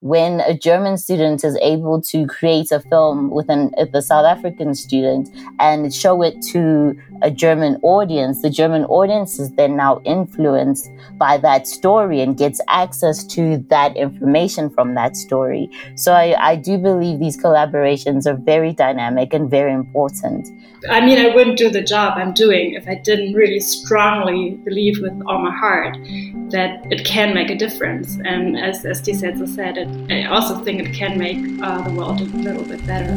when a German student is able to create a film with an, the South African student and show it to a German audience, the German audience is then now influenced by that story and gets access to that information from that story. So I, I do believe these collaborations are very dynamic and very important. I mean, I wouldn't do the job I'm doing if I didn't really strongly believe with all my heart that it can make a difference. And as, as said, I also think it can make uh, the world a little bit better.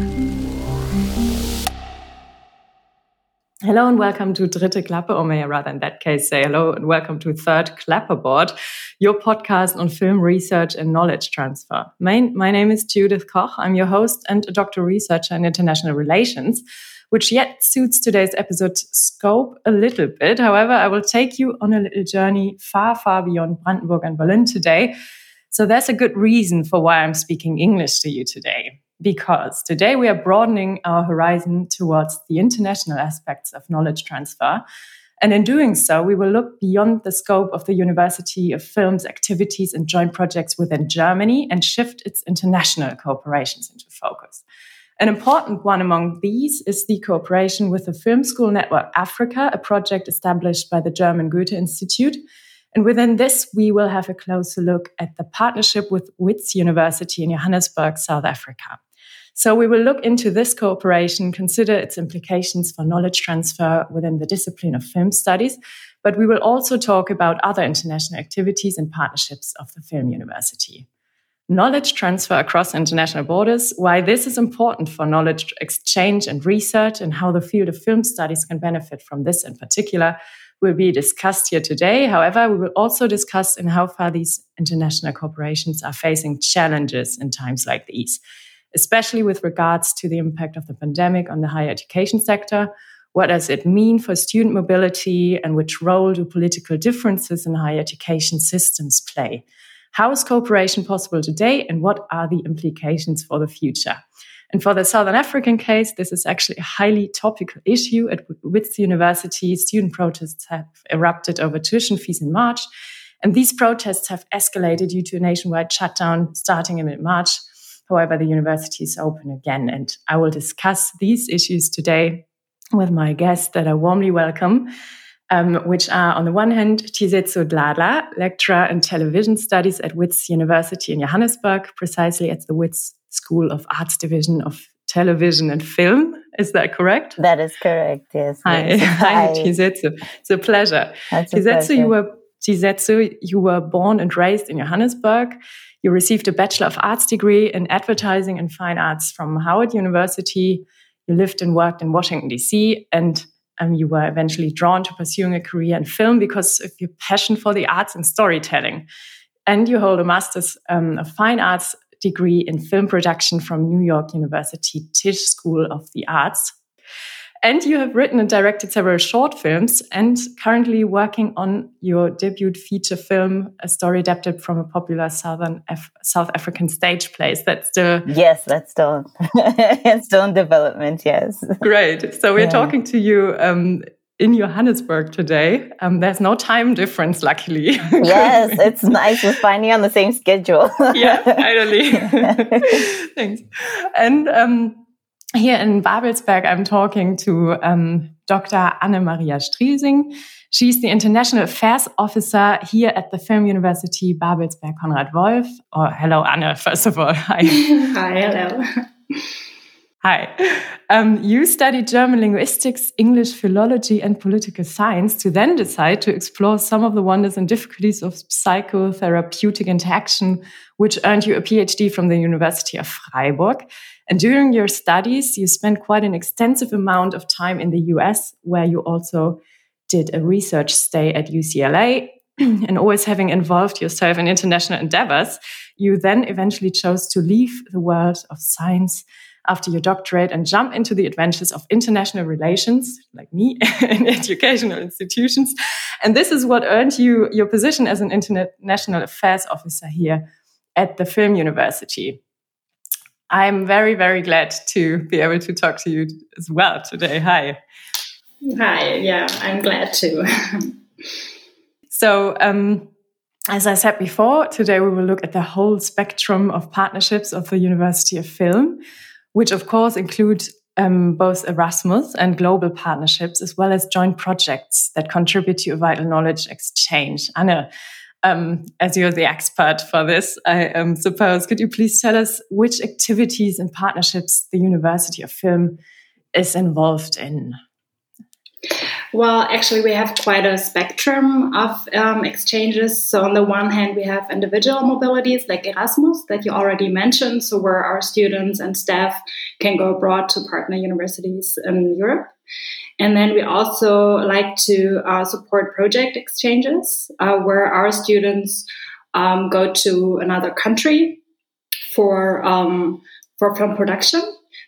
Hello and welcome to Dritte Klappe, or may I rather in that case say hello and welcome to Third Clapperboard, your podcast on film research and knowledge transfer. My, my name is Judith Koch. I'm your host and a doctoral researcher in international relations which yet suits today's episode scope a little bit. However, I will take you on a little journey far, far beyond Brandenburg and Berlin today. So there's a good reason for why I'm speaking English to you today. Because today we are broadening our horizon towards the international aspects of knowledge transfer. And in doing so, we will look beyond the scope of the University of Film's activities and joint projects within Germany and shift its international cooperations into focus. An important one among these is the cooperation with the Film School Network Africa, a project established by the German Goethe Institute. And within this, we will have a closer look at the partnership with Wits University in Johannesburg, South Africa. So we will look into this cooperation, consider its implications for knowledge transfer within the discipline of film studies, but we will also talk about other international activities and partnerships of the Film University knowledge transfer across international borders, why this is important for knowledge exchange and research, and how the field of film studies can benefit from this in particular, will be discussed here today. However, we will also discuss in how far these international corporations are facing challenges in times like these, especially with regards to the impact of the pandemic on the higher education sector. What does it mean for student mobility, and which role do political differences in higher education systems play? How is cooperation possible today and what are the implications for the future? And for the Southern African case, this is actually a highly topical issue. At Wits University, student protests have erupted over tuition fees in March. And these protests have escalated due to a nationwide shutdown starting in mid March. However, the university is open again. And I will discuss these issues today with my guests that I warmly welcome um, which are on the one hand Tisetso Dlala, lecturer in television studies at Wits University in Johannesburg, precisely at the Wits School of Arts Division of Television and Film. Is that correct? That is correct. Yes. Hi, hi, Tisetso. It's a pleasure. That's you were you were born and raised in Johannesburg. You received a Bachelor of Arts degree in Advertising and Fine Arts from Howard University. You lived and worked in Washington, D.C. and um, you were eventually drawn to pursuing a career in film because of your passion for the arts and storytelling. And you hold a master's um, of fine arts degree in film production from New York University Tisch School of the Arts. And you have written and directed several short films and currently working on your debut feature film, a story adapted from a popular Southern Af South African stage play. That's still yes, that's still it's still in development. Yes, great. So we're yeah. talking to you um, in Johannesburg today. Um, there's no time difference, luckily. yes, it's nice. We're finally on the same schedule. yeah, finally. Thanks. And um, here in Babelsberg, I'm talking to um, Dr. Anne-Maria Striesing. She's the International Affairs Officer here at the Film University Babelsberg Konrad Wolf. Oh, hello, Anne, first of all. Hi. Hi, hello. Hi. Um, you studied German linguistics, English philology, and political science to then decide to explore some of the wonders and difficulties of psychotherapeutic interaction, which earned you a PhD from the University of Freiburg. And during your studies, you spent quite an extensive amount of time in the US, where you also did a research stay at UCLA. and always having involved yourself in international endeavors, you then eventually chose to leave the world of science after your doctorate and jump into the adventures of international relations, like me, in educational institutions. And this is what earned you your position as an international affairs officer here at the Film University. I'm very, very glad to be able to talk to you as well today. Hi. Hi, yeah, I'm glad to. so, um, as I said before, today we will look at the whole spectrum of partnerships of the University of Film, which of course include um, both Erasmus and global partnerships, as well as joint projects that contribute to a vital knowledge exchange. Anna, um, as you're the expert for this, I um, suppose, could you please tell us which activities and partnerships the University of Film is involved in? Well, actually, we have quite a spectrum of um, exchanges. So, on the one hand, we have individual mobilities like Erasmus that you already mentioned, so where our students and staff can go abroad to partner universities in Europe. And then we also like to uh, support project exchanges uh, where our students um, go to another country for um, for film production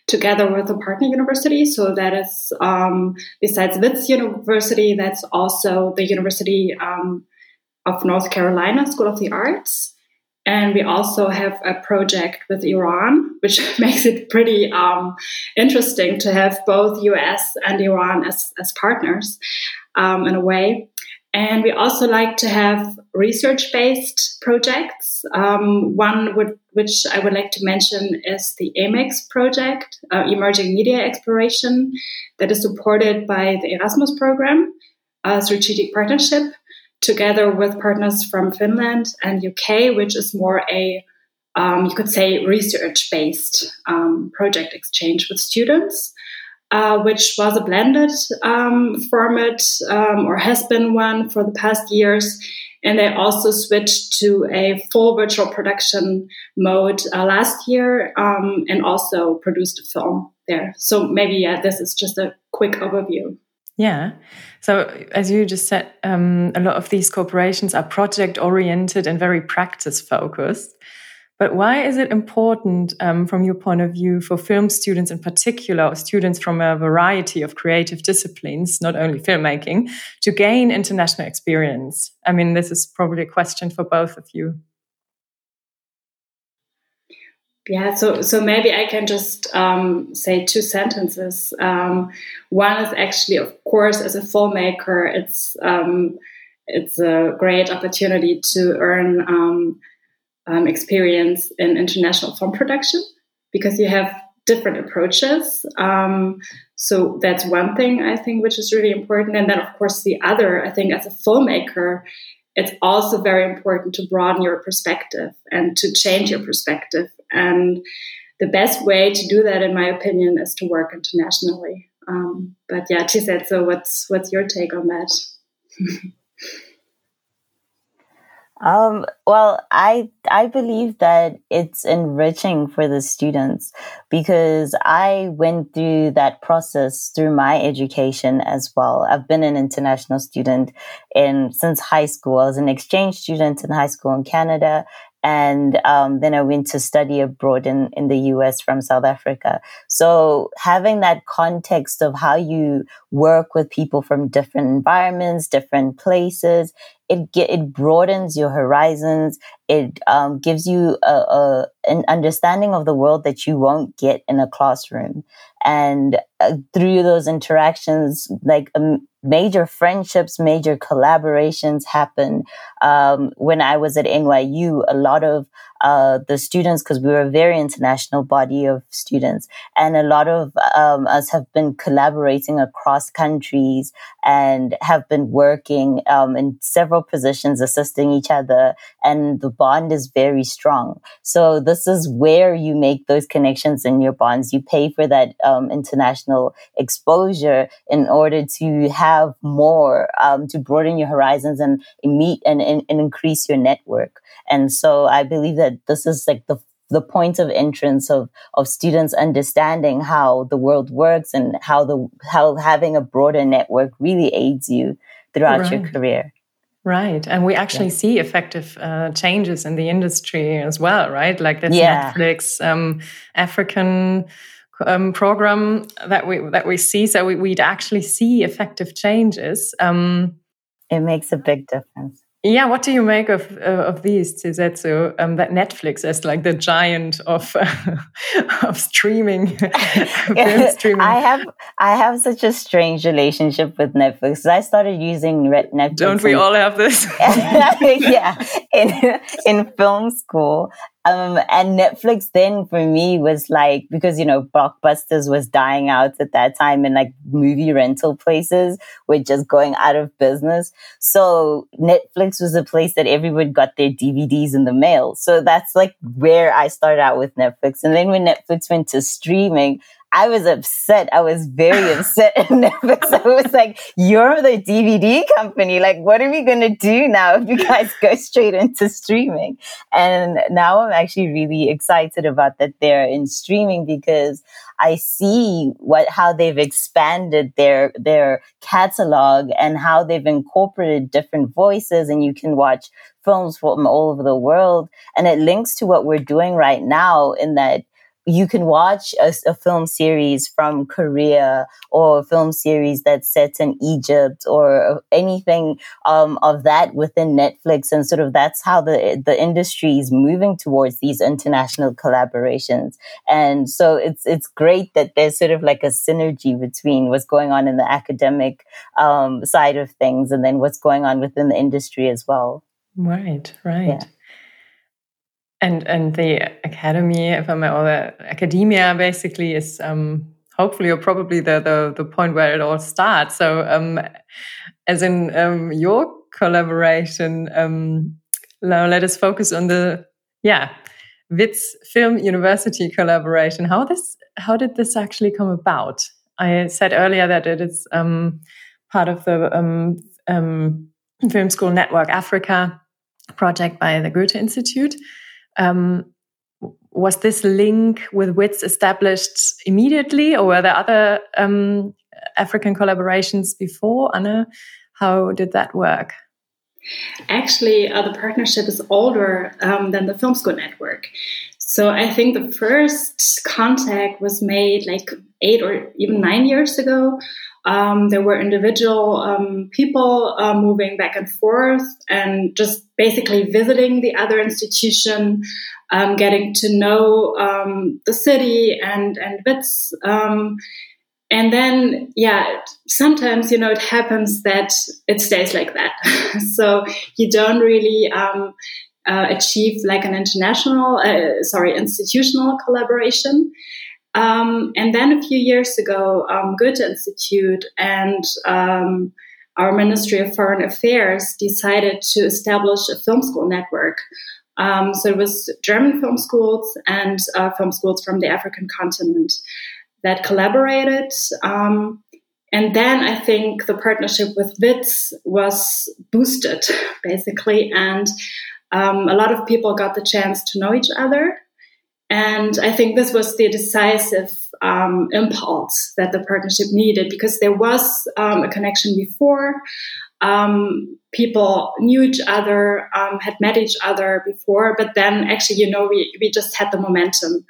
together with a partner university. So that is um, besides Wits University, that's also the University um, of North Carolina School of the Arts. And we also have a project with Iran, which makes it pretty um, interesting to have both US and Iran as, as partners um, in a way. And we also like to have research based projects. Um, one would, which I would like to mention is the EMEX project, uh, Emerging Media Exploration, that is supported by the Erasmus program, a strategic partnership, together with partners from Finland and UK, which is more a um, you could say research based um, project exchange with students uh, which was a blended um, format um, or has been one for the past years. And they also switched to a full virtual production mode uh, last year um, and also produced a film there. So maybe, yeah, this is just a quick overview. Yeah. So, as you just said, um, a lot of these corporations are project oriented and very practice focused. But why is it important, um, from your point of view, for film students in particular, or students from a variety of creative disciplines, not only filmmaking, to gain international experience? I mean, this is probably a question for both of you. Yeah, so so maybe I can just um, say two sentences. Um, one is actually, of course, as a filmmaker, it's um, it's a great opportunity to earn um, experience in international film production because you have different approaches. Um, so that's one thing I think which is really important. And then, of course, the other, I think, as a filmmaker, it's also very important to broaden your perspective and to change your perspective. And the best way to do that, in my opinion, is to work internationally. Um, but yeah, Tisette, so what's what's your take on that? Um, well, I I believe that it's enriching for the students because I went through that process through my education as well. I've been an international student in since high school. I was an exchange student in high school in Canada, and um, then I went to study abroad in, in the US from South Africa. So having that context of how you work with people from different environments, different places, it get, it broadens your horizons. It um, gives you a, a, an understanding of the world that you won't get in a classroom. And uh, through those interactions, like um, major friendships, major collaborations happen. Um, when I was at NYU, a lot of uh, the students, because we were a very international body of students, and a lot of um, us have been collaborating across countries and have been working um, in several positions, assisting each other, and the bond is very strong. So this is where you make those connections in your bonds. You pay for that um, international exposure in order to have more um, to broaden your horizons and meet and, and, and increase your network. And so I believe that this is like the the point of entrance of of students understanding how the world works and how the how having a broader network really aids you throughout right. your career. Right. And we actually yeah. see effective uh, changes in the industry as well, right? Like this yeah. Netflix um, African um, program that we that we see. So we, would actually see effective changes. Um, it makes a big difference. Yeah, what do you make of uh, of these, Tisetso? Um, that Netflix is like the giant of uh, of streaming, streaming. I have I have such a strange relationship with Netflix. I started using Netflix. Don't we all have this? yeah, in in film school. Um, and Netflix then for me was like, because, you know, Blockbusters was dying out at that time and like movie rental places were just going out of business. So Netflix was a place that everyone got their DVDs in the mail. So that's like where I started out with Netflix. And then when Netflix went to streaming, I was upset. I was very upset at Netflix. I was like, you're the DVD company. Like, what are we going to do now if you guys go straight into streaming? And now I'm actually really excited about that they're in streaming because I see what, how they've expanded their, their catalog and how they've incorporated different voices and you can watch films from all over the world. And it links to what we're doing right now in that you can watch a, a, film series from Korea or a film series that's set in Egypt or anything um, of that within Netflix, and sort of that's how the the industry is moving towards these international collaborations. And so it's it's great that there's sort of like a synergy between what's going on in the academic um, side of things and then what's going on within the industry as well. Right, right. Yeah and and the academy, if I may, or the academia, basically is um, hopefully or probably the, the the point where it all starts. So, um, as in um, your collaboration, um, now let us focus on the yeah WITS Film University collaboration. How this how did this actually come about? I said earlier that it is um, part of the um, Film School Network Africa project by the Goethe Institute. Um, was this link with WITS established immediately, or were there other um, African collaborations before? Anna, how did that work? Actually, uh, the partnership is older um, than the Film School Network. So I think the first contact was made like eight or even nine years ago. Um, there were individual um, people uh, moving back and forth and just basically visiting the other institution, um, getting to know um, the city and and WITS. Um, and then, yeah, sometimes you know it happens that it stays like that. so you don't really um, uh, achieve like an international, uh, sorry, institutional collaboration. Um, and then a few years ago, um, Goethe Institute and um, our Ministry of Foreign Affairs decided to establish a film school network. Um, so it was German film schools and uh, film schools from the African continent that collaborated. Um, and then I think the partnership with WITS was boosted, basically, and um, a lot of people got the chance to know each other. And I think this was the decisive um, impulse that the partnership needed because there was um, a connection before. Um, people knew each other, um, had met each other before, but then actually, you know, we, we just had the momentum.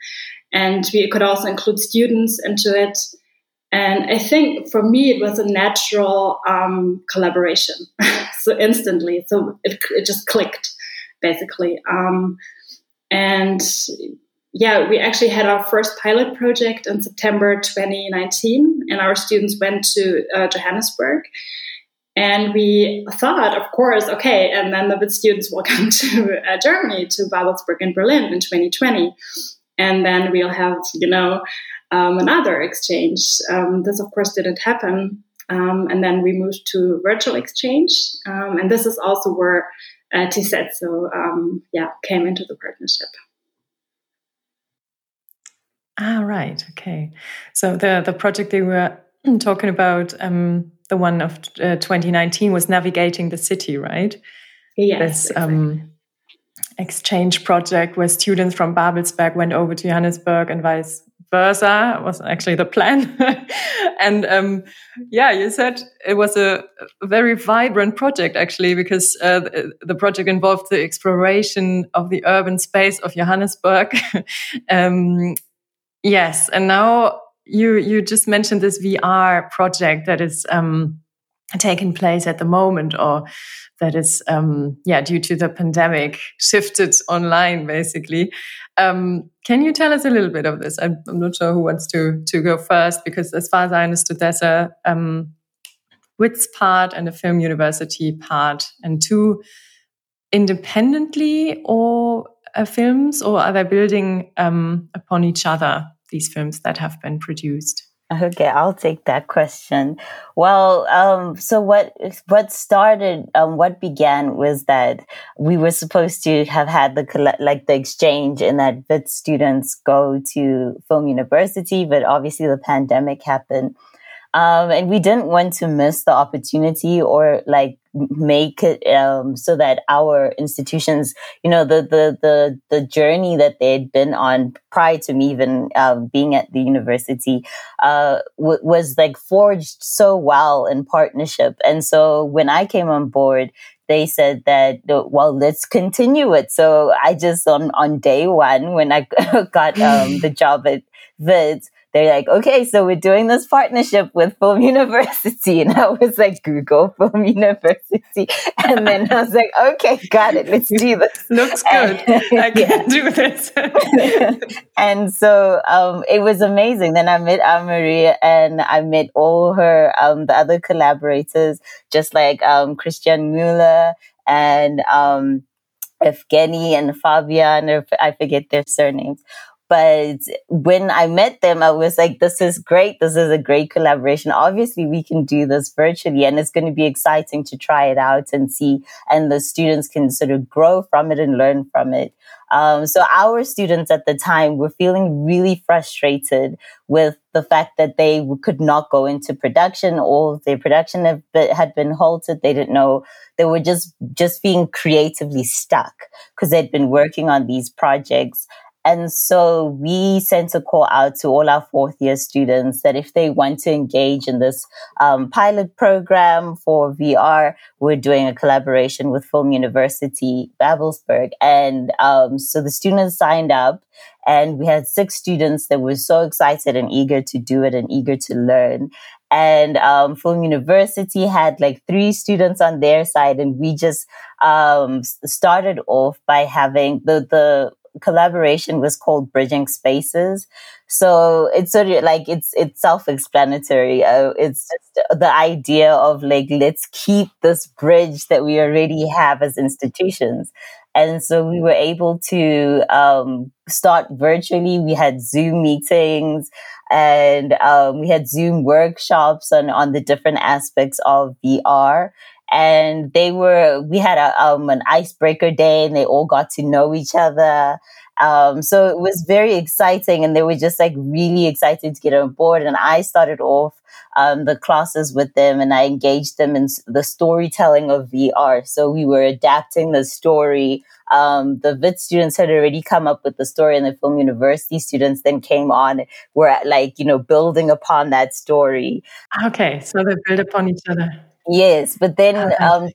And we could also include students into it. And I think for me, it was a natural um, collaboration. so instantly, so it, it just clicked basically. Um, and yeah, we actually had our first pilot project in September 2019, and our students went to uh, Johannesburg. And we thought, of course, okay, and then the students will come to uh, Germany, to Babelsberg and Berlin in 2020. And then we'll have, you know, um, another exchange. Um, this, of course, didn't happen. Um, and then we moved to virtual exchange. Um, and this is also where uh, um, yeah, came into the partnership. Ah, right. Okay. So the the project they were talking about, um, the one of uh, 2019, was navigating the city, right? Yes. This um, exchange project where students from Babelsberg went over to Johannesburg and vice versa was actually the plan. and um, yeah, you said it was a, very vibrant project actually because uh, the, project involved the exploration of the urban space of Johannesburg. um, yes, and now you you just mentioned this VR project that is um, taking place at the moment, or that is um, yeah due to the pandemic shifted online basically. Um, can you tell us a little bit of this? I'm, I'm, not sure who wants to to go first because as far as I understood, there's a um, WITS part and a film university part, and two independently or uh, films, or are they building um, upon each other? These films that have been produced. Okay, I'll take that question. Well, um, so what what started, um, what began was that we were supposed to have had the like the exchange, and that Wits students go to film university, but obviously the pandemic happened, um, and we didn't want to miss the opportunity or like make it um, so that our institutions, you know, the the the the journey that they'd been on prior to me even uh, being at the university uh, w- was like forged so well in partnership. And so when I came on board, they said that well let's continue it so i just on on day one when i got um, the job at Wits they're like, okay, so we're doing this partnership with Film University. And I was like, Google Film University. And then I was like, okay, got it. Let's do this. Looks good. I can do this. and so um, it was amazing. Then I met Anne Marie and I met all her, um, the other collaborators, just like um, Christian Mueller and um, Evgeny and Fabian, or I forget their surnames. But when I met them, I was like, this is great. This is a great collaboration. Obviously, we can do this virtually and it's going to be exciting to try it out and see. And the students can sort of grow from it and learn from it. Um, so our students at the time were feeling really frustrated with the fact that they could not go into production. All their production had been halted. They didn't know. They were just just being creatively stuck because they'd been working on these projects and so we sent a call out to all our fourth year students that if they want to engage in this um, pilot program for VR, we're doing a collaboration with Film University Babelsberg. And um, so the students signed up and we had six students that were so excited and eager to do it and eager to learn. And um, Film University had like three students on their side, and we just um, started off by having the the collaboration was called Bridging Spaces. So it's sort of like it's it's self-explanatory. Uh, it's just the idea of like let's keep this bridge that we already have as institutions. And so we were able to um, start virtually. We had Zoom meetings and um, we had Zoom workshops on, on the different aspects of VR and they were we had a, um, an icebreaker day and they all got to know each other. Um, so it was very exciting and they were just like really excited to get on board and i started off um, the classes with them and i engaged them in the storytelling of vr so we were adapting the story. Um, the Wits students had already come up with the story and the film university students then came on. Were like you know building upon that story. Okay so they build upon each other Yes, but then, um,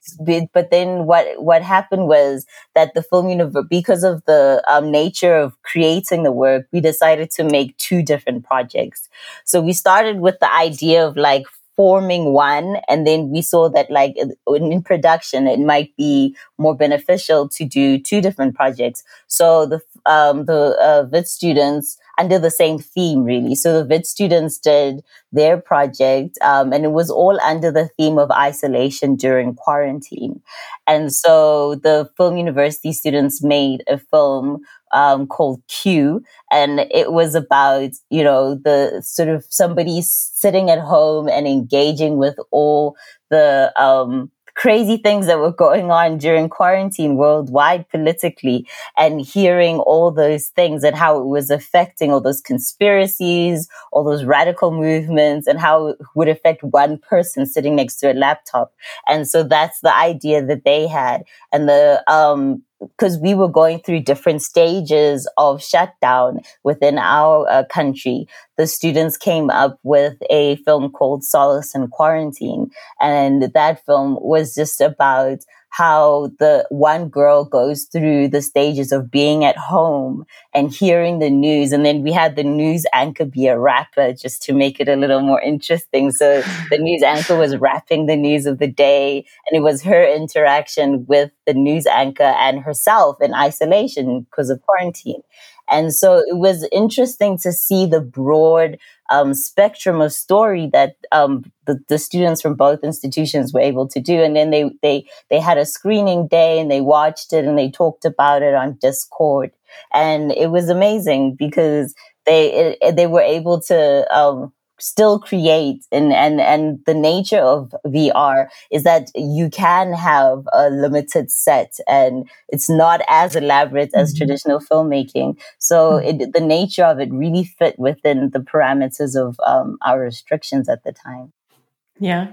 but then what what happened was that the film universe, because of the um, nature of creating the work, we decided to make two different projects. So we started with the idea of like forming one and then we saw that like in production it might be more beneficial to do two different projects so the um, the uh, Wits students under the same theme really. So the Wits students did their project um, and it was all under the theme of isolation during quarantine. And so the film university students made a film um, called Q, and it was about you know the sort of somebody sitting at home and engaging with all the um, crazy things that were going on during quarantine worldwide politically and hearing all those things and how it was affecting all those conspiracies, all those radical movements and how it would affect one person sitting next to a laptop. And so that's the idea that they had. And the, um, because we were going through different stages of shutdown within our uh, country, the students came up with a film called Solace in Quarantine. And that film was just about how the one girl goes through the stages of being at home and hearing the news. And then we had the news anchor be a rapper just to make it a little more interesting. So the news anchor was rapping the news of the day and it was her interaction with the news anchor and herself in isolation because of quarantine. And so it was interesting to see the broad um, spectrum of story that um, the, the students from both institutions were able to do. And then they, they, they had a screening day and they watched it and they talked about it on Discord. And it was amazing because they, it, they were able to, um, still create and and and the nature of VR is that you can have a limited set and it's not as elaborate as mm-hmm. traditional filmmaking so mm-hmm. it, the nature of it really fit within the parameters of um, our restrictions at the time yeah,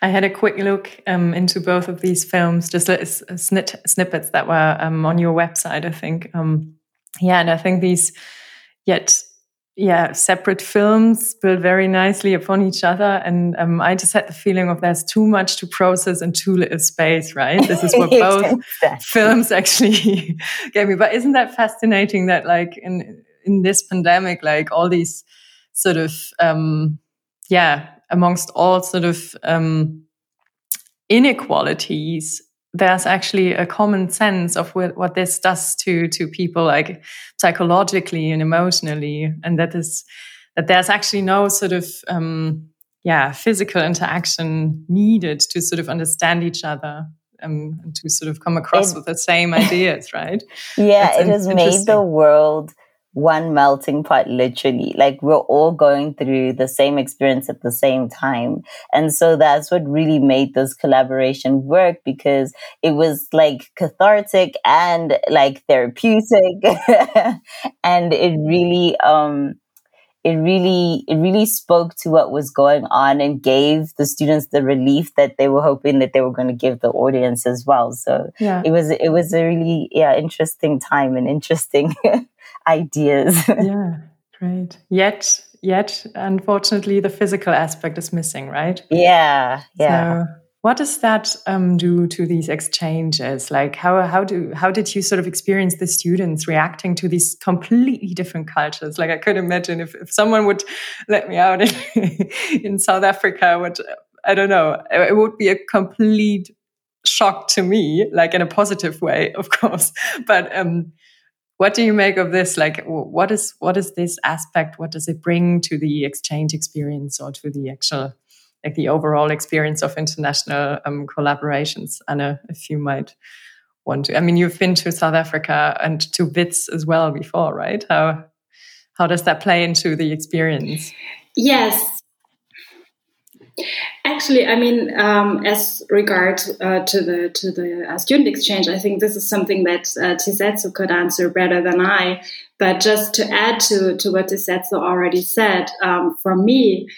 I had a quick look um, into both of these films, just snit snippets that were um, on your website, I think. Um, yeah, and I think these yet yeah, separate films build very nicely upon each other. And um, I just had the feeling of there's too much to process and too little space, right? This is what both films actually gave me. But isn't that fascinating that like in, in this pandemic, like all these sort of, um, yeah, amongst all sort of, um, inequalities there's actually a common sense of what this does to to people like psychologically and emotionally. And that is that there's actually no sort of um, yeah physical interaction needed to sort of understand each other um, and to sort of come across it, with the same ideas right? Yeah That's it has made the world one melting pot, literally. Like we're all going through the same experience at the same time. And so that's what really made this collaboration work because it was like cathartic and like therapeutic. and it really, um, it really it really spoke to what was going on and gave the students the relief that they were hoping that they were going to give the audience as well so yeah. it was it was a really yeah interesting time and interesting ideas. yeah, great. Yet, yet, unfortunately, the physical aspect is missing, right? Yeah, yeah. So, what does that um, do to these exchanges? Like, how how do how did you sort of experience the students reacting to these completely different cultures? Like, I could imagine if, if someone would let me out in, in South Africa, would I don't know, it would be a complete shock to me, like in a positive way, of course. But um, what do you make of this? Like what is what is this aspect? What does it bring to the exchange experience or to the actual like the overall experience of international um, collaborations? Anna if you might want to i mean you've been to south africa and to Wits as well before right? How how does that play into the experience? Yes Actually, I mean, um, as regards uh, to the to the uh, student exchange, I think this is something that uh, Tisetso could answer better than I. But just to add to to what Tisetso already said, um, for me,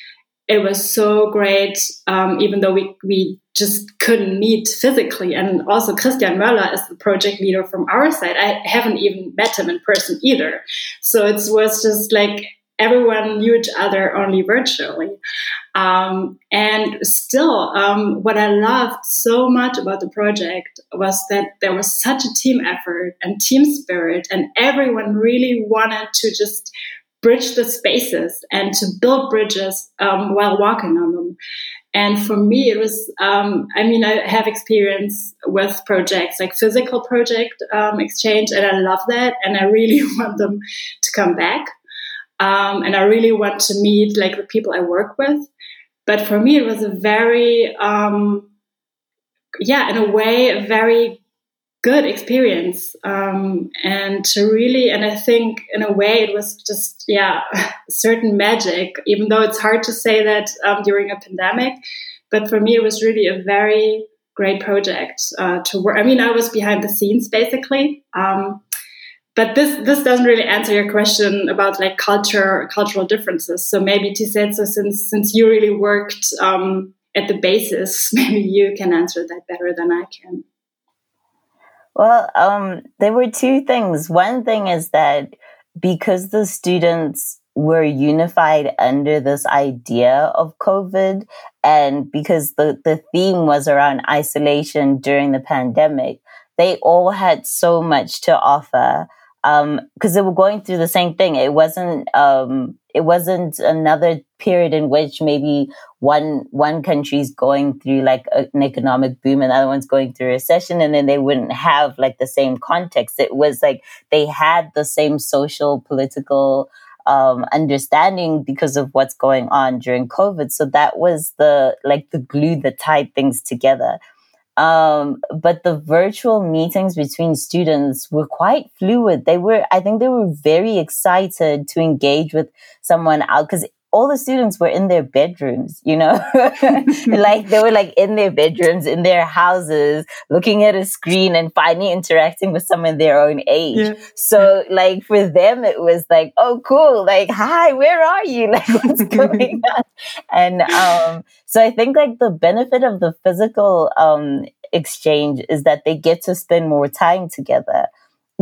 it was so great. Um, even though we we just couldn't meet physically, and also Christian Möller is the project leader from our side. I haven't even met him in person either, so it was just like everyone knew each other only virtually. Um, and still, um, what I loved so much about the project was that there was such a team effort and team spirit, and everyone really wanted to just bridge the spaces and to build bridges um, while walking on them. And for me, it was, um, I mean, I have experience with projects like physical project um, exchange, and I love that. And I really want them to come back. Um, and I really want to meet like the people I work with. But for me, it was a very, um, yeah, in a way, a very good experience. Um, and to really, and I think in a way, it was just, yeah, certain magic, even though it's hard to say that um, during a pandemic. But for me, it was really a very great project uh, to work. I mean, I was behind the scenes basically. Um, but this this doesn't really answer your question about like culture cultural differences. So maybe Tisetso, since since you really worked um, at the basis, maybe you can answer that better than I can. Well, um, there were two things. One thing is that because the students were unified under this idea of COVID, and because the, the theme was around isolation during the pandemic, they all had so much to offer um, because they were going through the same thing. It wasn't, um, it wasn't another period in which maybe one one country's going through like an economic boom and the other one's going through a recession and then they wouldn't have like the same context. It was like they had the same social political um, understanding because of what's going on during covid. So that was the like the glue that tied things together um, but the virtual meetings between students were quite fluid. They were, I think they were very excited to engage with someone out because all the students were in their bedrooms, you know, like they were like in their bedrooms, in their houses, looking at a screen and finally interacting with someone their own age. Yeah. So like for them, it was like, oh, cool. Like, hi, where are you? Like, what's going on? And, um, so I think like the benefit of the physical, um, exchange is that they get to spend more time together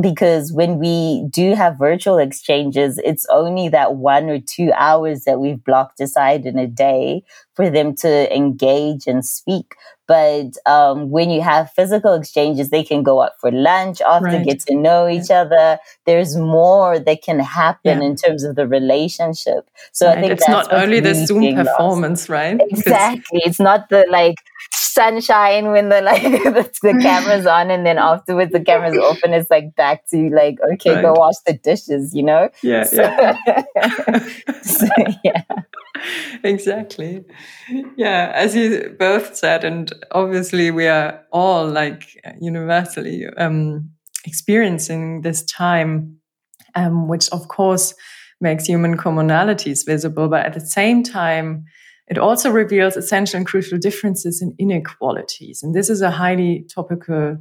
because when we do have virtual exchanges, it's only that one or two hours that we've blocked aside in a day for them to engage and speak. But um, when you have physical exchanges, they can go out for lunch often, right. get to know each yeah. other. There's more that can happen yeah. in terms of the relationship. So right. I think it's not only the Zoom performance, lost. right? Exactly. It's not the like sunshine when the like the, the camera's on, and then afterwards the camera's off, and it's like back to like okay, right. go wash the dishes. You know? Yeah. So, yeah. so, yeah exactly. Yeah, as you both said, and obviously we are all like universally um, experiencing this time, um, which of course makes human commonalities visible, but at the same time, it also reveals essential and crucial differences in inequalities. And this is a highly topical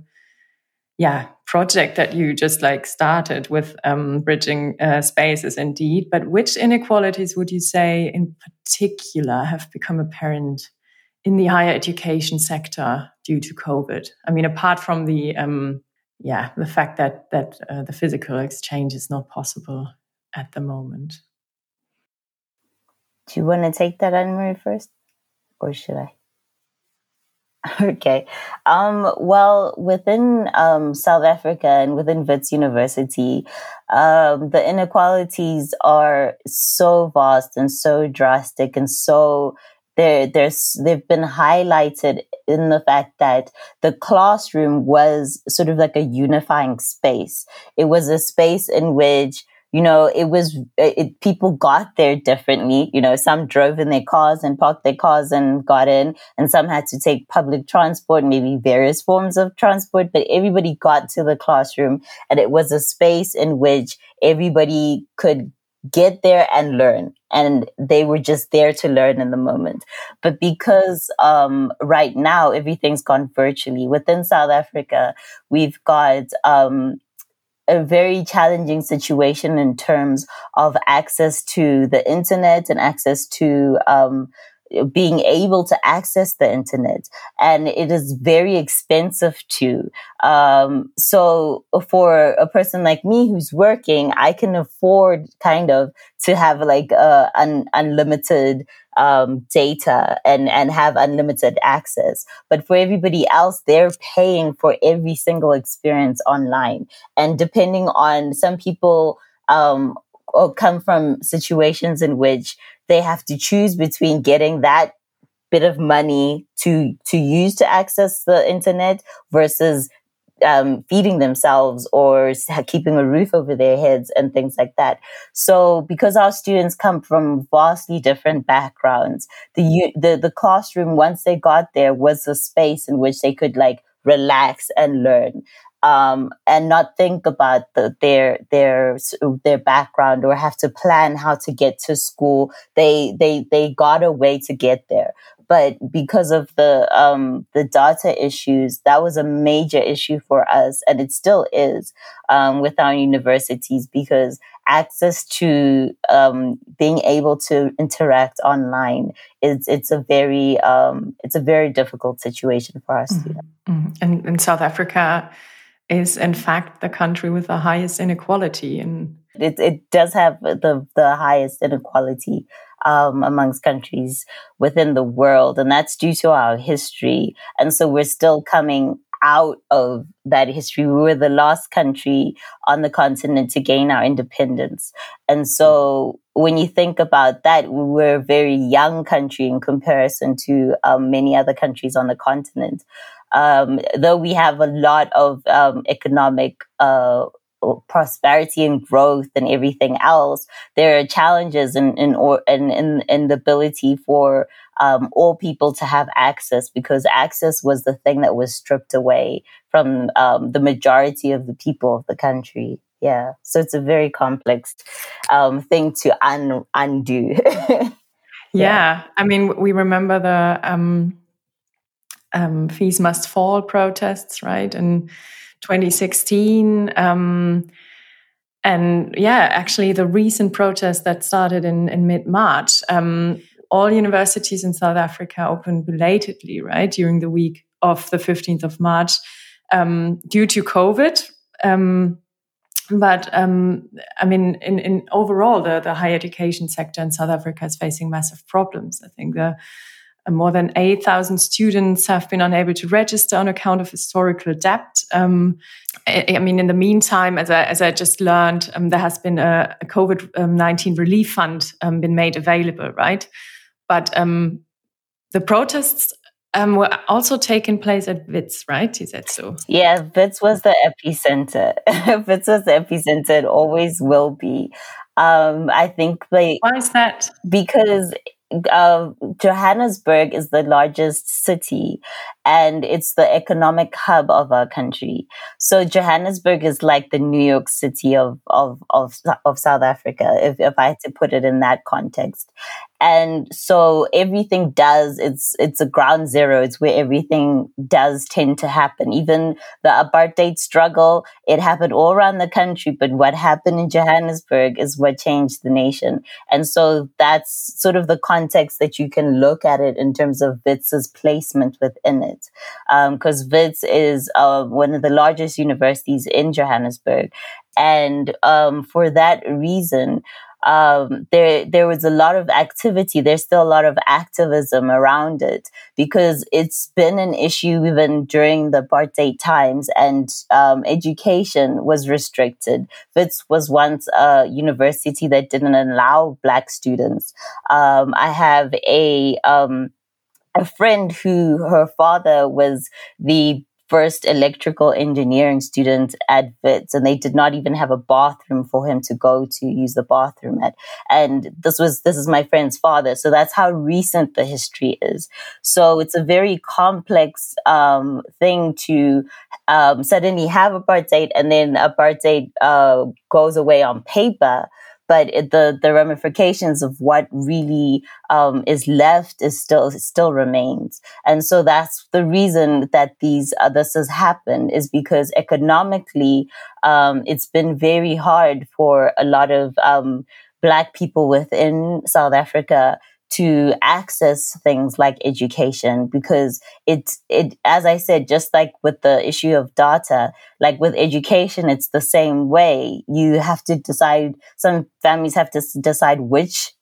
yeah project that you just like started with um, bridging uh, spaces indeed but which inequalities would you say in particular have become apparent in the higher education sector due to covid? I mean apart from the um, yeah the fact that that uh, the physical exchange is not possible at the moment. Do you want to take that anne-marie first? Or should i Okay. Um, well, within um, South Africa and within Wits University, um, the inequalities are so vast and so drastic and so they're, they're, they've been highlighted in the fact that the classroom was sort of like a unifying space. It was a space in which you know, it was, it, people got there differently. You know, some drove in their cars and parked their cars and got in, and some had to take public transport, maybe various forms of transport, but everybody got to the classroom and it was a space in which everybody could get there and learn. And they were just there to learn in the moment. But because um, right now everything's gone virtually within South Africa, we've got um, a very challenging situation in terms of access to the internet and access to um, being able to access the internet and it is very expensive too um, so for a person like me who's working i can afford kind of to have like uh, an unlimited um, data and, and have unlimited access. But for everybody else, they're paying for every single experience online. And depending on some people, um, come from situations in which they have to choose between getting that bit of money to to use to access the internet versus um, feeding themselves or keeping a roof over their heads and things like that. So, because our students come from vastly different backgrounds, the the the classroom once they got there was a space in which they could like relax and learn. Um, and not think about the, their their their background or have to plan how to get to school. They they they got a way to get there but because of the um, the data issues, that was a major issue for us, and it still is um, with our universities because access to um, being able to interact online is it's a very um, it's a very difficult situation for our mm-hmm. students. Mm-hmm. And in South Africa is in fact the country with the highest inequality and it, it does have the the highest inequality um, amongst countries within the world. And that's due to our history. And so we're still coming out of that history. We were the last country on the continent to gain our independence. And so when you think about that, we were a very young country in comparison to um, many other countries on the continent. Um, though we have a lot of um, economic uh, prosperity and growth and everything else, there are challenges in in or in in, in the ability for um, all people to have access because access was the thing that was stripped away from um, the majority of the people of the country. Yeah, so it's a very complex um, thing to un- undo. yeah. yeah. I mean, we remember the um, fees must fall protests, right? In 2016. Um, and yeah, actually, the recent protest that started in, in mid March, um, all universities in South Africa opened belatedly, right, during the week of the 15th of March um, due to COVID. Um, but um, I mean, in, in overall, the, the higher education sector in South Africa is facing massive problems. I think the more than 8,000 students have been unable to register on account of historical debt. Um, I, I, mean, in the meantime, as I, as I just learned, um, there has been a, a COVID 19 relief fund um, been made available, right? But um, the protests um, were also taking place at WITS, right? You said so. Yeah, WITS was the epicenter. WITS was the epicenter. It always will be. Um, I think like why is that? Because uh, Johannesburg is the largest city and it's the economic hub of our country. So Johannesburg is like the New York City of, of, of, of South Africa, if, if I had to put it in that context. And so everything does, it's, it's a ground zero. It's where everything does tend to happen. Even the apartheid struggle, it happened all around the country. But what happened in Johannesburg is what changed the nation. And so that's sort of the context that you can look at it in terms of WITS's placement within it because um, is uh, one of the largest universities in Johannesburg. And um, for that reason, um, there there was a lot of activity. There's still a lot of activism around it because it's been an issue even during the apartheid times, and um, education was restricted. Wits was once a university that didn't allow black students. Um, I have a um, a friend who her father was the first electrical engineering student at WITS, and they did not even have a bathroom for him to go to use the bathroom at. And this was this is my friend's father, so that's how recent the history is. So it's a very complex um, thing to um, suddenly have apartheid, and then apartheid uh, goes away on paper but it, the the ramifications of what really um, is left is still still remains, and so that's the reason that these uh, this has happened is because economically um, it's been very hard for a lot of um, black people within South Africa to access things like education because it it as i said just like with the issue of data like with education it's the same way. You have to decide some families have to decide which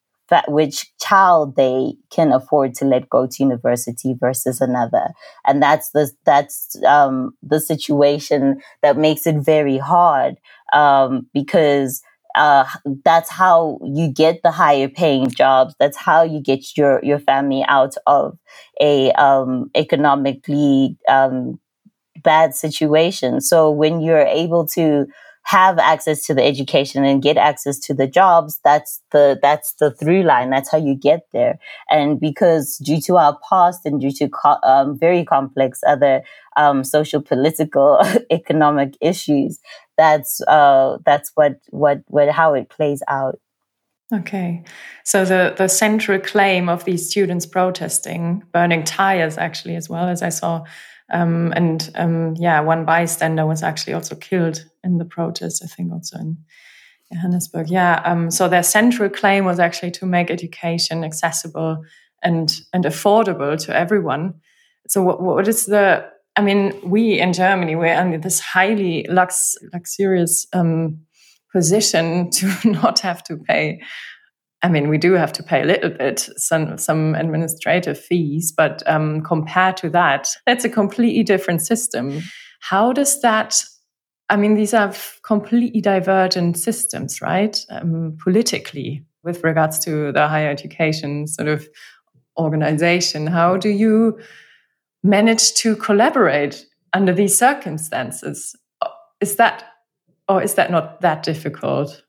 which child they can afford to let go to university versus another. And that's the that's um, the situation that makes it very hard um, because uh, that's how you get the higher paying jobs. That's how you get your, your family out of a um, economically um, bad situation. So when you're able to have access to the education and get access to the jobs, that's the that's the through line. That's how you get there. And because due to our past and due to co- um, very complex other um, social, political, economic issues, that's uh, that's what what what how it plays out. Okay, so the the central claim of these students protesting, burning tires, actually, as well as I saw, um, and um, yeah, one bystander was actually also killed in the protest. I think also in Johannesburg. Yeah, um, so their central claim was actually to make education accessible and and affordable to everyone. So, what, what is the I mean, we in Germany, we're in this highly lux, luxurious um, position to not have to pay I mean, we do have to pay a little bit, some some administrative fees, but um, compared to that, that's a completely different system. How does that? I mean, these are completely divergent systems, right? Um, politically, with regards to the higher education sort of organization, how do you manage to collaborate under these circumstances? Is that, or is that not that difficult?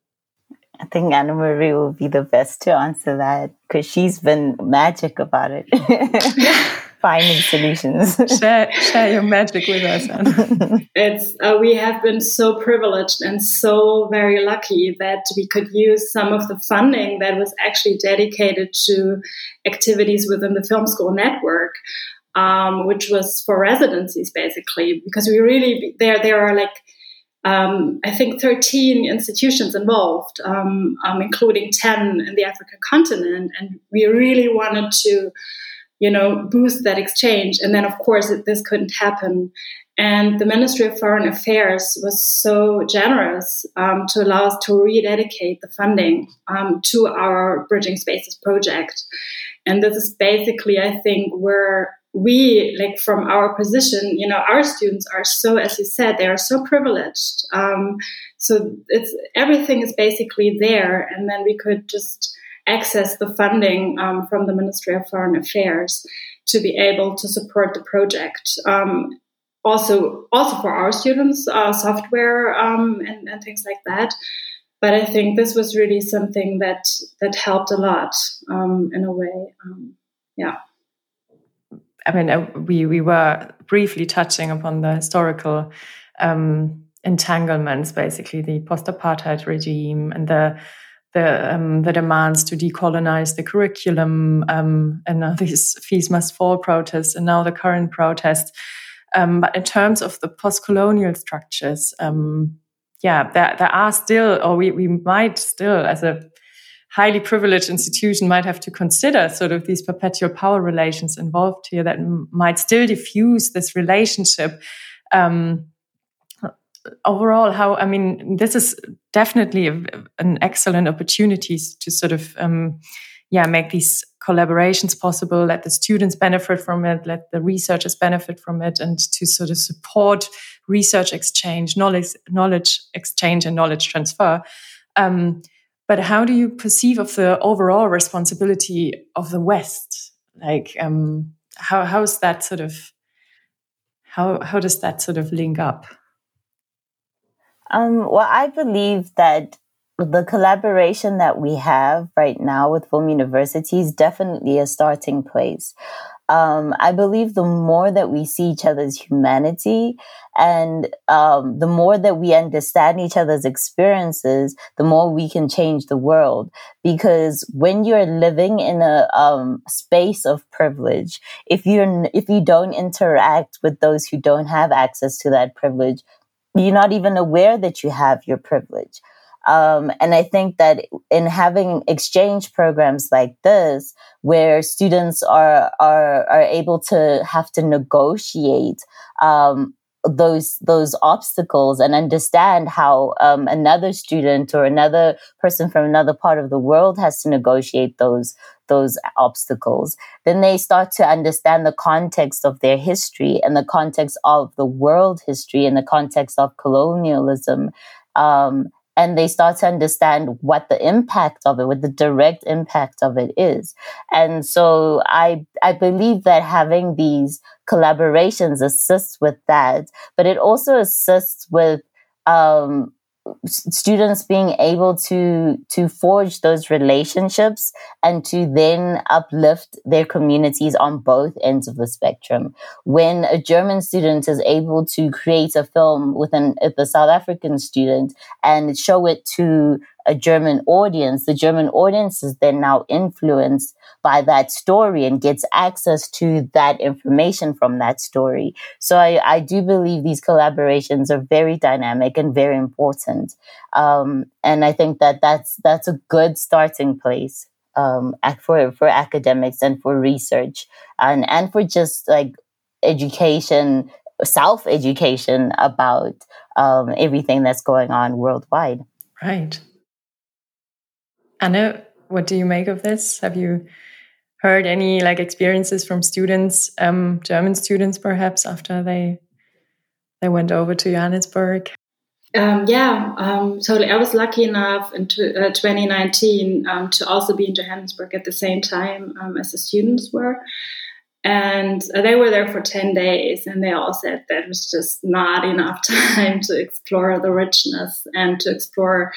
I think Anna Marie will be the best to answer that because she's been magic about it, finding solutions. share, share your magic with us, Anna. It's uh, we have been so privileged and so very lucky that we could use some of the funding that was actually dedicated to activities within the film school network. Um, which was for residencies basically, because we really there there are like um, I think 13 institutions involved, um, um, including 10 in the African continent. And we really wanted to, you know, boost that exchange. And then, of course, it, this couldn't happen. And the Ministry of Foreign Affairs was so generous um, to allow us to rededicate the funding um, to our Bridging Spaces project. And this is basically, I think, where we like from our position you know our students are so as you said they are so privileged um, so it's everything is basically there and then we could just access the funding um, from the ministry of foreign affairs to be able to support the project. Um, also also for our students uh, software um, and, and, things like that. But i think this was really something that that helped a lot um, in a way um, yeah. I mean, uh, we we were briefly touching upon the historical um, entanglements, basically the post-apartheid regime and the the um, the demands to decolonize the curriculum, um, and now these fees must fall protests, and now the current protests. Um, but in terms of the post-colonial structures, um, yeah, there there are still, or we we might still, as a highly privileged institution might have to consider sort of these perpetual power relations involved here that might still diffuse this relationship. Um, overall, how I mean, this is definitely a, an excellent opportunity to sort of um, yeah make these collaborations possible let the students benefit from it let the researchers benefit from it and to sort of support research exchange knowledge knowledge exchange and knowledge transfer um, but how do you perceive of the overall responsibility of the West? Like, um, how how is that sort of how how does that sort of link up? Um, well, I believe that the collaboration that we have right now with film universities definitely a starting place um, I believe the more that we see each other's humanity and um, the more that we understand each other's experiences, the more we can change the world. Because when you're living in a um, space of privilege, if you're if you don't interact with those who don't have access to that privilege, you're not even aware that you have your privilege. Um, and I think that in having exchange programs like this, where students are are are able to have to negotiate um, those those obstacles and understand how um, another student or another person from another part of the world has to negotiate those those obstacles. Then they start to understand the context of their history and the context of the world history and the context of colonialism. Um, and they start to understand what the impact of it, what the direct impact of it is. And so I, I believe that having these collaborations assists with that, but it also assists with, um, students being able to to forge those relationships and to then uplift their communities on both ends of the spectrum. When a german student is able to create a film with an with a south african student and show it to a German audience, the German audience is then now influenced by that story and gets access to that information from that story. So I, I do believe these collaborations are very dynamic and very important. Um, and I think that that's, that's a good starting place. Um, for for academics and for research and and for just like education self education about um, everything that's going on worldwide right Anna, what do you make of this? Have you heard any like experiences from students, um, German students, perhaps after they they went over to Johannesburg? Um, yeah, um, totally. I was lucky enough in uh, 2019 um, to also be in Johannesburg at the same time um, as the students were. And uh, they were there for 10 days, and they all said that was just not enough time to explore the richness and to explore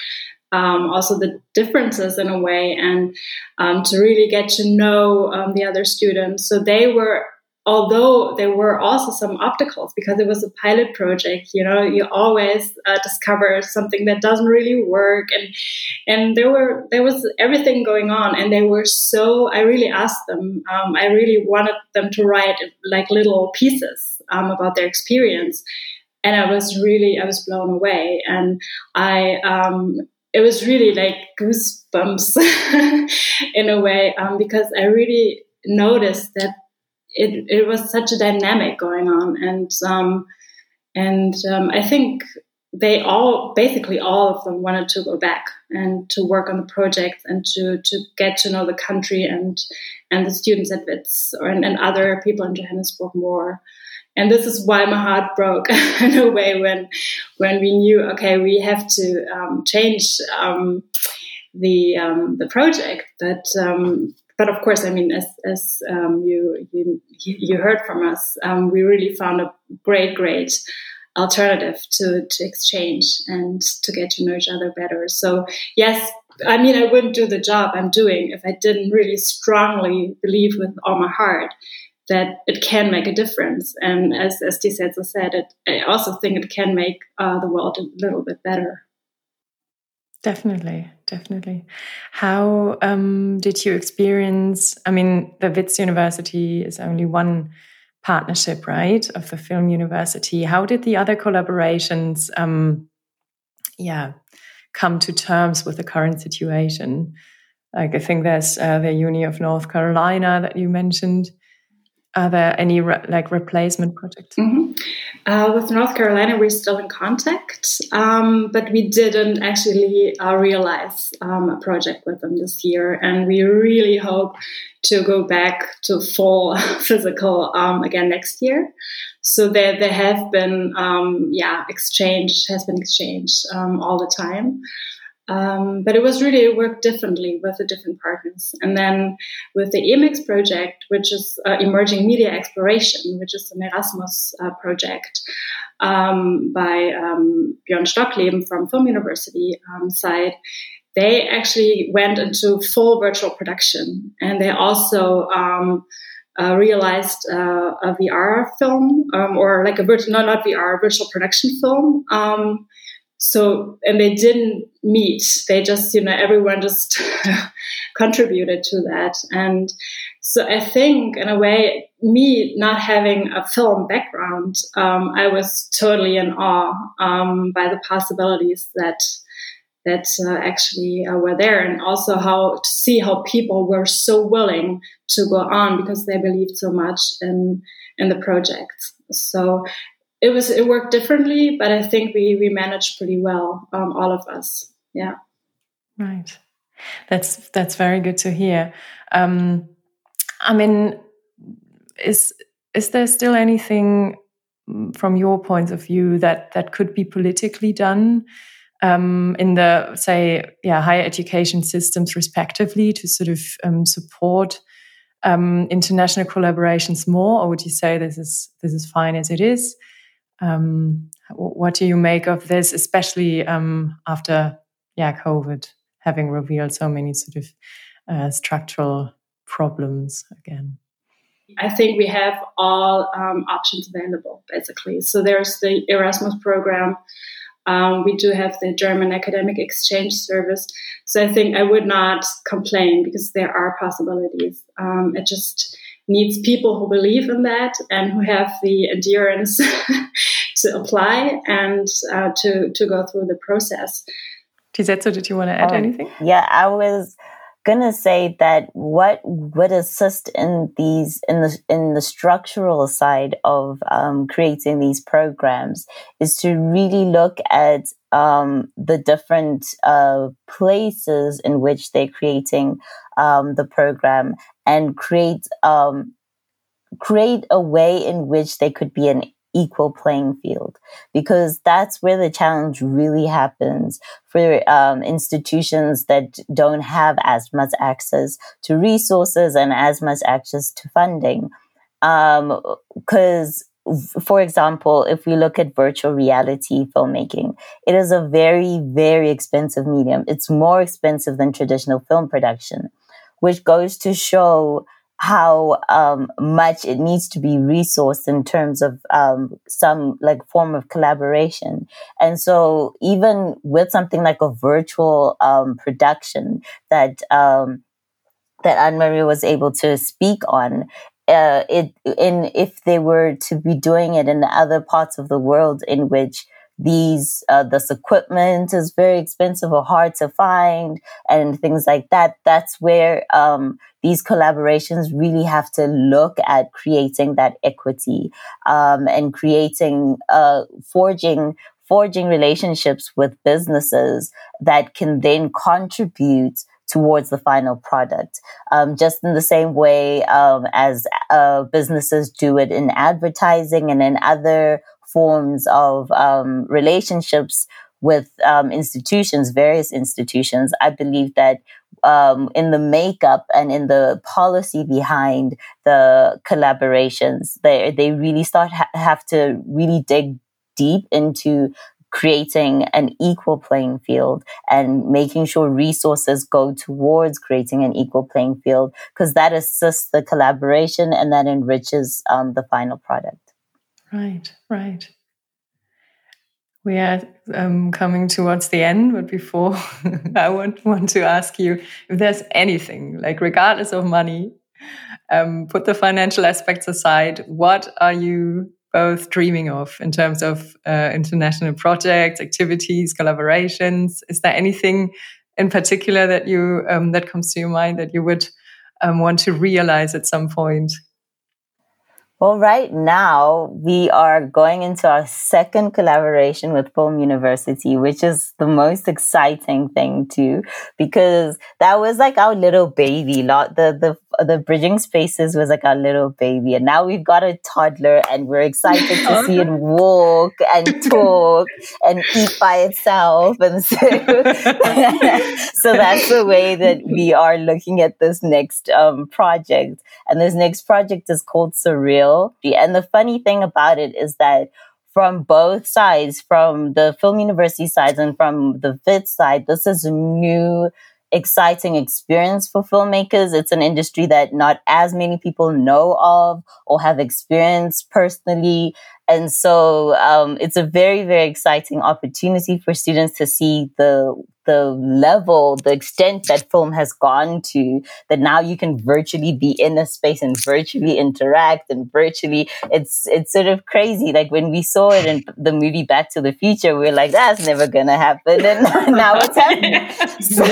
um, also the differences in a way and um, to really get to know um, the other students. So they were, although there were also some obstacles because it was a pilot project, you know, you always uh, discover something that doesn't really work. And, and there were, there was everything going on and they were so, I really asked them, um, I really wanted them to write like little pieces um, about their experience and I was really I was blown away, and I um, it was really like goosebumps in a way um, because I really noticed that it it was such a dynamic going on and um, and um, I think they all basically all of them wanted to go back and to work on the project and to to get to know the country and and the students at WITS or and, and other people in Johannesburg more and this is why my heart broke in a way when when we knew okay we have to um, change um, the um, the project. But um, but of course I mean as as um, you, you you heard from us um, we really found a great great alternative to to exchange and to get to know each other better. So yes I mean, I wouldn't do the job I'm doing if I didn't really strongly believe with all my heart that it can make a difference. And as, as Tisetso said, it, I also think it can make uh, the world a little bit better. Definitely, definitely. How um, did you experience? I mean, the WITS University is only one partnership, right, of the Film University. How did the other collaborations, um, yeah, come to terms with the current situation? Like, I think there's uh, the Uni of North Carolina that you mentioned are there any re like replacement projects? Mm -hmm. uh, with North Carolina, we're still in contact, um, but we didn't actually uh, realize um, a project with them this year, and we really hope to go back to full physical um, again next year. So there, there have been, um, yeah, exchange has been exchanged um, all the time. Um, but it was really worked differently with the different partners. And then with the EMEX project, which is uh, Emerging Media Exploration, which is an Erasmus uh, project um, by um, Björn Stockleben from Film University um, side, they actually went into full virtual production. And they also um, uh, realized uh, a VR film, um, or like a virtual, no, not VR, virtual production film so and they didn't meet. They just you know everyone just contributed to that. And so i think in a way me not having a film background um, i was totally in awe um, by the possibilities that that uh, actually uh, were there. And also how to see how people were so willing to go on because they believed so much in in the project. So it was it worked differently, but I think we we managed pretty well, um, all of us. Yeah. Right. That's that's very good to hear. Um, I mean, is is there still anything from your point of view that that could be politically done um, in the say yeah higher education systems respectively to sort of um, support um, international collaborations more, or would you say this is this is fine as it is? Um, what do you make of this, especially um, after yeah COVID having revealed so many sort of uh, structural problems again? I think we have all um, options available, basically. So there's the Erasmus program. Um, we do have the German Academic Exchange Service. So I think I would not complain because there are possibilities. Um, it just needs people who believe in that and who have the endurance to apply and uh, to to go through the process. Tisetso, did you want to add um, anything? Yeah, I was gonna say that what would assist in these in the in the structural side of um, creating these programs is to really look at um, the different uh, places in which they're creating um, the program and create um, create a way in which they could be an equal playing field because that's where the challenge really happens for um, institutions that don't have as much access to resources and as much access to funding. Because, um, for example, if we look at virtual reality filmmaking, it is a very, very expensive medium. It's more expensive than traditional film production, which goes to show how um, much it needs to be resourced in terms of um, some like form of collaboration. And so even with something like a virtual um, production that um, that Anne Marie was able to speak on, uh, it in if they were to be doing it in other parts of the world in which these uh, this equipment is very expensive or hard to find and things like that that's where um, these collaborations really have to look at creating that equity um, and creating uh, forging forging relationships with businesses that can then contribute towards the final product. Um, just in the same way um, as uh, businesses do it in advertising and in other forms of um, relationships with um, institutions, various institutions. I believe that um, in the makeup and in the policy behind the collaborations, they they really start ha- have to really dig deep into creating an equal playing field and making sure resources go towards creating an equal playing field because that assists the collaboration and that enriches um, the final product. Right, right. We are um, coming towards the end, but before I want, want to ask you if there's anything, like regardless of money, um, put the financial aspects aside, what are you both dreaming of in terms of uh, international projects, activities, collaborations? Is there anything in particular that you um, that comes to your mind that you would um, want to realize at some point? Well, right now we are going into our second collaboration with Film University, which is the most exciting thing too, because that was like our little baby. Lot the the the bridging spaces was like our little baby, and now we've got a toddler, and we're excited to see it walk and talk and eat by itself, and so so that's the way that we are looking at this next um, project, and this next project is called Surreal. And the funny thing about it is that from both sides, from the film university side and from the Wits side, this is new, exciting experience for filmmakers. It's an industry that not as many people know of or have experienced personally. And so um, it's a very, very exciting opportunity for students to see the the level, the extent that film has gone to, that now you can virtually be in a space and virtually interact and virtually, it's it's sort of crazy. Like when we saw it in the movie Back to the Future, we are like, that's never gonna happen, and now it's happening. So,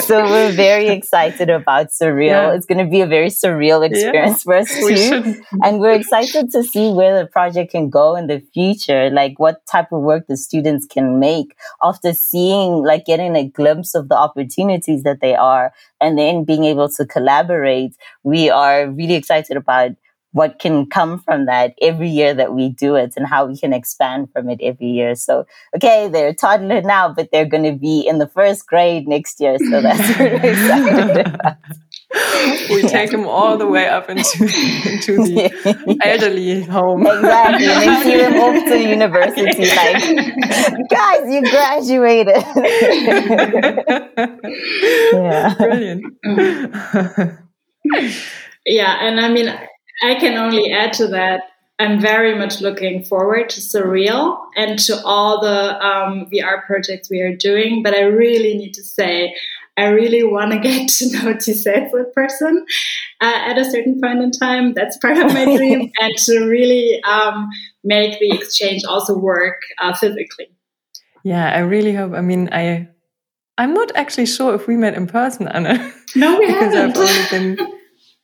so, we're very excited about surreal. Yeah. It's gonna be a very surreal experience yeah. for us too, and we're excited to see where the project can go in the future. Like what type of work the students can make after seeing like getting a glimpse of the opportunities that they are and then being able to collaborate. We are really excited about what can come from that every year that we do it and how we can expand from it every year. So, okay, they're a toddler now, but they're going to be in the first grade next year. So that's really exciting we take them all the way up into into the elderly home. Exactly, and they see them off to university. Like, guys, you graduated. yeah, brilliant. yeah, and I mean, I can only add to that. I'm very much looking forward to Surreal and to all the um, VR projects we are doing. But I really need to say, I really want to get to know Tisetso a person uh, at a certain point in time. That's part of my dream, and to really um, make the exchange also work uh, physically. Yeah, I really hope. I mean, I I'm not actually sure if we met in person, Anna. No, we because haven't. I've only been.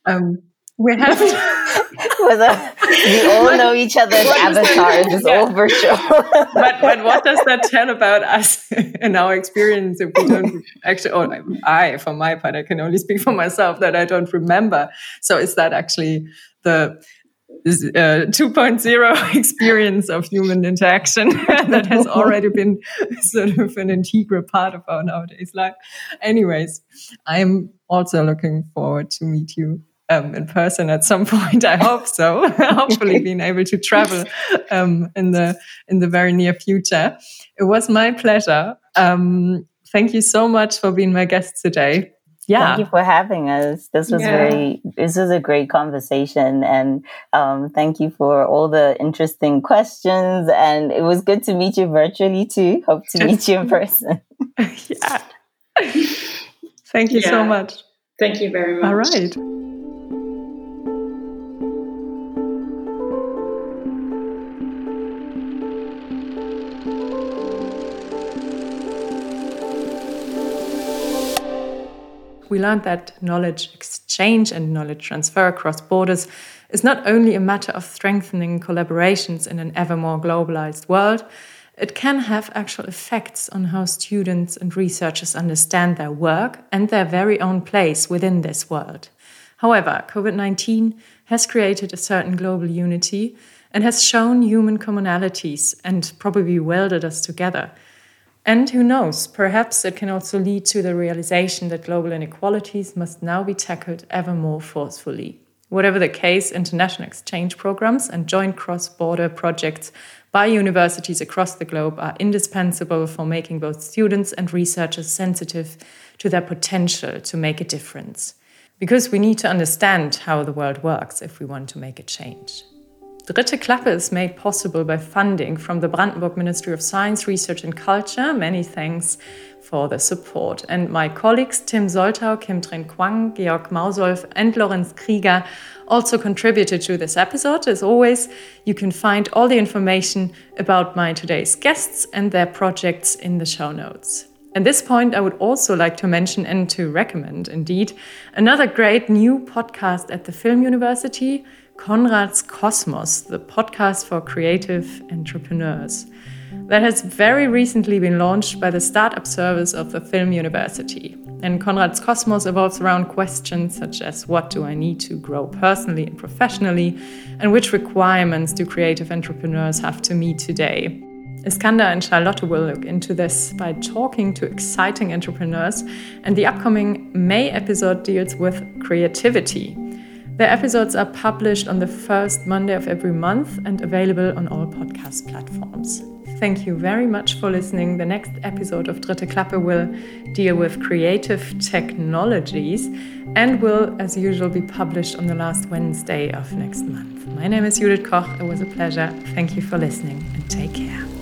Um, we haven't. A, we all know each other's avatars. It's Yeah. all virtual. but but what does that tell about us and our experience if we don't actually or I for my part I can only speak for myself that I don't remember so is that actually the uh, 2.0 experience of human interaction that has already been sort of an integral part of our nowadays life anyways I'm also looking forward to meet you um, in person at some point. I hope so. Hopefully, being able to travel um, in the in the very near future. It was my pleasure. Um, thank you so much for being my guest today. Yeah, Thank you for having us. This was Yeah. very, this was a great conversation. And um, thank you for all the interesting questions. And it was good to meet you virtually too. Hope to meet you in person. yeah. Thank you so much. Thank you very much. All right. We learned that knowledge exchange and knowledge transfer across borders is not only a matter of strengthening collaborations in an ever more globalized world, it can have actual effects on how students and researchers understand their work and their very own place within this world. However, COVID 19 has created a certain global unity and has shown human commonalities and probably welded us together. And who knows, perhaps it can also lead to the realization that global inequalities must now be tackled ever more forcefully. Whatever the case, international exchange programs and joint cross border projects by universities across the globe are indispensable for making both students and researchers sensitive to their potential to make a difference. Because we need to understand how the world works if we want to make a change. The dritte Klappe is made possible by funding from the Brandenburg Ministry of Science, Research and Culture. Many thanks for the support. And my colleagues Tim Soltau, Kim Tren Kwang, Georg Mausolf, and Lorenz Krieger also contributed to this episode. As always, you can find all the information about my today's guests and their projects in the show notes. At this point, I would also like to mention and to recommend, indeed, another great new podcast at the Film University, Konrad's Cosmos, the podcast for creative entrepreneurs. That has very recently been launched by the Startup Service of the Film University. And Konrad's Cosmos evolves around questions such as what do I need to grow personally and professionally, and which requirements do creative entrepreneurs have to meet today. Iskander and Charlotte will look into this by talking to exciting entrepreneurs, and the upcoming May episode deals with creativity. Their episodes are published on the first Monday of every month and available on all podcast platforms. Thank you very much for listening. The next episode of Dritte Klappe will deal with creative technologies and will, as usual, be published on the last Wednesday of next month. My name is Judith Koch. It was a pleasure. Thank you for listening and take care.